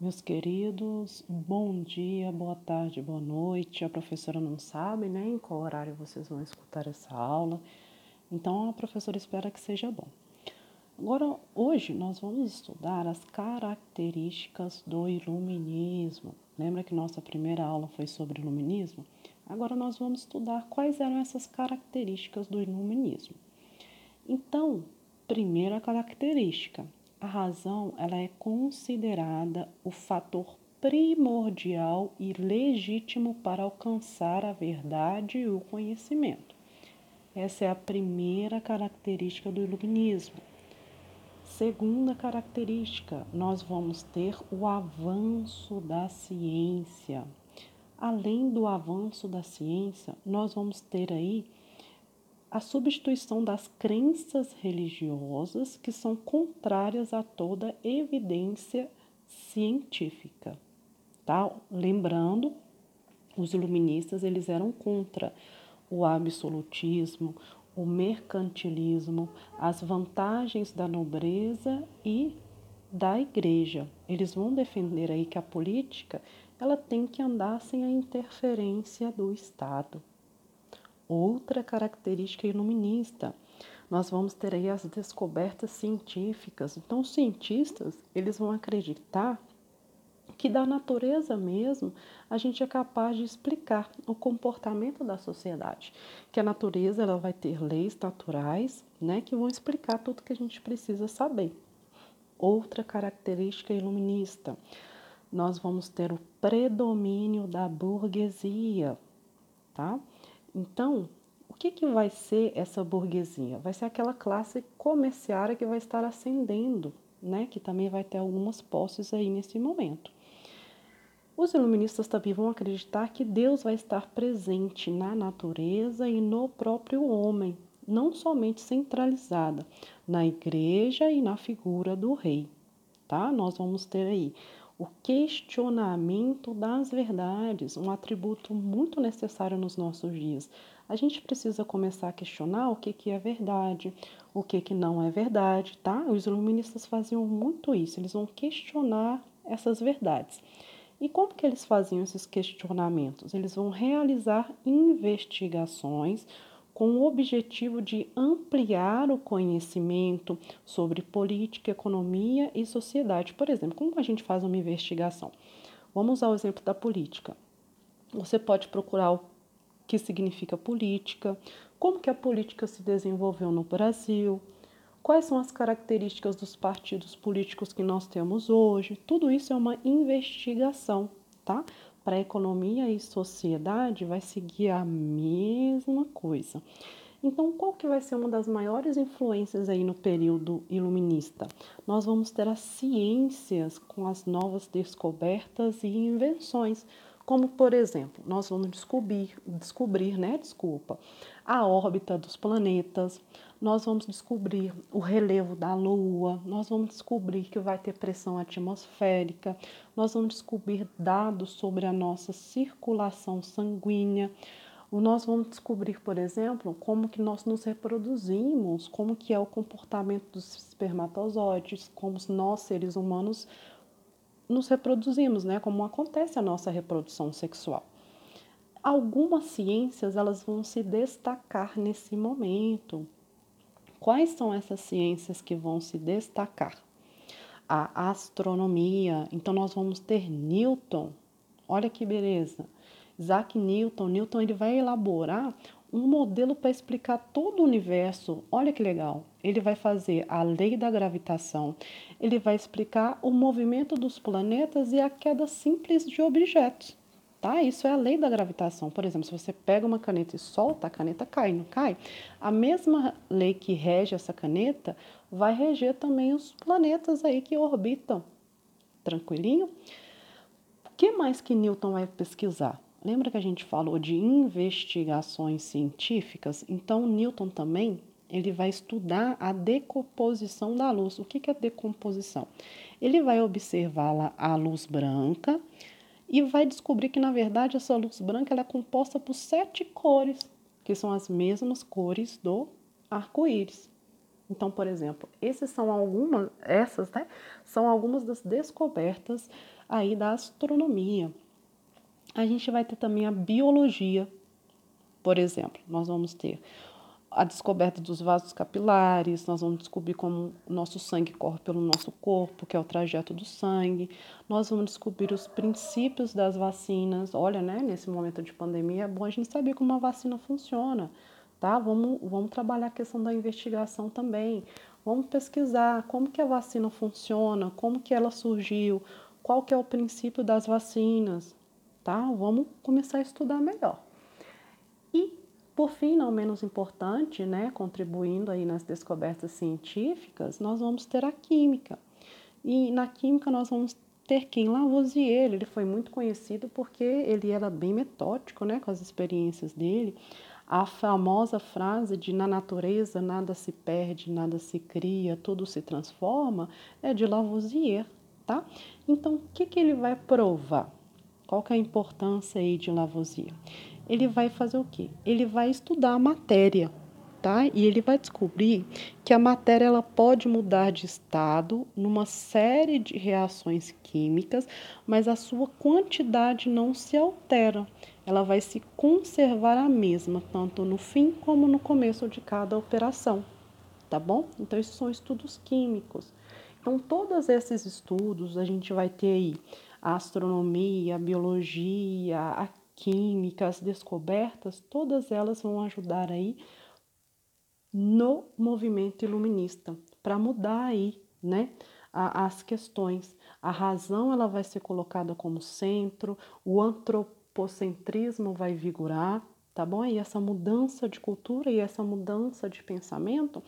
Meus queridos, bom dia, boa tarde, boa noite. A professora não sabe né, em qual horário vocês vão escutar essa aula, então a professora espera que seja bom. Agora, hoje nós vamos estudar as características do iluminismo. Lembra que nossa primeira aula foi sobre iluminismo? Agora nós vamos estudar quais eram essas características do iluminismo. Então, primeira característica, a razão ela é considerada o fator primordial e legítimo para alcançar a verdade e o conhecimento. Essa é a primeira característica do iluminismo. Segunda característica, nós vamos ter o avanço da ciência. Além do avanço da ciência, nós vamos ter aí a substituição das crenças religiosas que são contrárias a toda evidência científica, tá? Lembrando, os iluministas eles eram contra o absolutismo, o mercantilismo, as vantagens da nobreza e da igreja. Eles vão defender aí que a política ela tem que andar sem a interferência do Estado outra característica iluminista. Nós vamos ter aí as descobertas científicas. Então, os cientistas, eles vão acreditar que da natureza mesmo a gente é capaz de explicar o comportamento da sociedade, que a natureza ela vai ter leis naturais, né, que vão explicar tudo que a gente precisa saber. Outra característica iluminista, nós vamos ter o predomínio da burguesia, tá? Então, o que, que vai ser essa burguesia? Vai ser aquela classe comerciária que vai estar ascendendo, né? que também vai ter algumas posses aí nesse momento. Os iluministas também vão acreditar que Deus vai estar presente na natureza e no próprio homem, não somente centralizada na igreja e na figura do rei, tá? Nós vamos ter aí o questionamento das verdades, um atributo muito necessário nos nossos dias. A gente precisa começar a questionar o que, que é verdade, o que, que não é verdade, tá? Os iluministas faziam muito isso, eles vão questionar essas verdades. E como que eles faziam esses questionamentos? Eles vão realizar investigações com o objetivo de ampliar o conhecimento sobre política, economia e sociedade. Por exemplo, como a gente faz uma investigação? Vamos usar o exemplo da política. Você pode procurar o que significa política, como que a política se desenvolveu no Brasil, quais são as características dos partidos políticos que nós temos hoje. Tudo isso é uma investigação, tá? Para economia e sociedade vai seguir a mesma coisa. Então, qual que vai ser uma das maiores influências aí no período iluminista? Nós vamos ter as ciências com as novas descobertas e invenções, como por exemplo, nós vamos descobrir, descobrir, né, desculpa, a órbita dos planetas, nós vamos descobrir o relevo da Lua, nós vamos descobrir que vai ter pressão atmosférica, nós vamos descobrir dados sobre a nossa circulação sanguínea, nós vamos descobrir, por exemplo, como que nós nos reproduzimos, como que é o comportamento dos espermatozoides, como nós seres humanos nos reproduzimos, né? Como acontece a nossa reprodução sexual. Algumas ciências elas vão se destacar nesse momento. Quais são essas ciências que vão se destacar? A astronomia. Então nós vamos ter Newton. Olha que beleza. Isaac Newton, Newton ele vai elaborar um modelo para explicar todo o universo. Olha que legal. Ele vai fazer a lei da gravitação, ele vai explicar o movimento dos planetas e a queda simples de objetos. Tá? Isso é a lei da gravitação. Por exemplo, se você pega uma caneta e solta, a caneta cai, não cai? A mesma lei que rege essa caneta vai reger também os planetas aí que orbitam. Tranquilinho? O que mais que Newton vai pesquisar? Lembra que a gente falou de investigações científicas? Então, Newton também ele vai estudar a decomposição da luz. O que é decomposição? Ele vai observar a luz branca e vai descobrir que, na verdade, essa luz branca é composta por sete cores, que são as mesmas cores do arco-íris. Então, por exemplo, esses são algumas, essas, né, são algumas das descobertas aí da astronomia. A gente vai ter também a biologia, por exemplo, nós vamos ter a descoberta dos vasos capilares, nós vamos descobrir como o nosso sangue corre pelo nosso corpo, que é o trajeto do sangue. Nós vamos descobrir os princípios das vacinas. Olha, né, nesse momento de pandemia é bom a gente saber como uma vacina funciona, tá? Vamos, vamos trabalhar a questão da investigação também. Vamos pesquisar como que a vacina funciona, como que ela surgiu, qual que é o princípio das vacinas, tá? Vamos começar a estudar melhor. E por fim, não menos importante, né, contribuindo aí nas descobertas científicas, nós vamos ter a química. E na química nós vamos ter quem? Lavoisier. Ele foi muito conhecido porque ele era bem metódico, né, com as experiências dele. A famosa frase de na natureza nada se perde, nada se cria, tudo se transforma, é de Lavoisier, tá? Então, o que, que ele vai provar? Qual que é a importância aí de Lavoisier? ele vai fazer o quê? Ele vai estudar a matéria, tá? E ele vai descobrir que a matéria ela pode mudar de estado numa série de reações químicas, mas a sua quantidade não se altera. Ela vai se conservar a mesma, tanto no fim como no começo de cada operação, tá bom? Então, esses são estudos químicos. Então, todos esses estudos a gente vai ter aí a astronomia, a biologia, a químicas, descobertas, todas elas vão ajudar aí no movimento iluminista para mudar aí, né, as questões. A razão ela vai ser colocada como centro, o antropocentrismo vai vigorar, tá bom? E essa mudança de cultura e essa mudança de pensamento,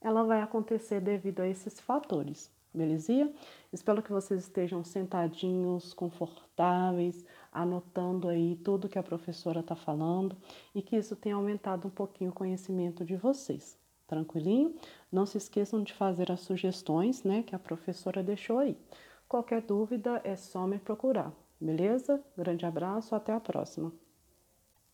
ela vai acontecer devido a esses fatores, belezinha? Espero que vocês estejam sentadinhos, confortáveis, anotando aí tudo que a professora está falando e que isso tenha aumentado um pouquinho o conhecimento de vocês. Tranquilinho? Não se esqueçam de fazer as sugestões, né, que a professora deixou aí. Qualquer dúvida é só me procurar, beleza? Grande abraço, até a próxima.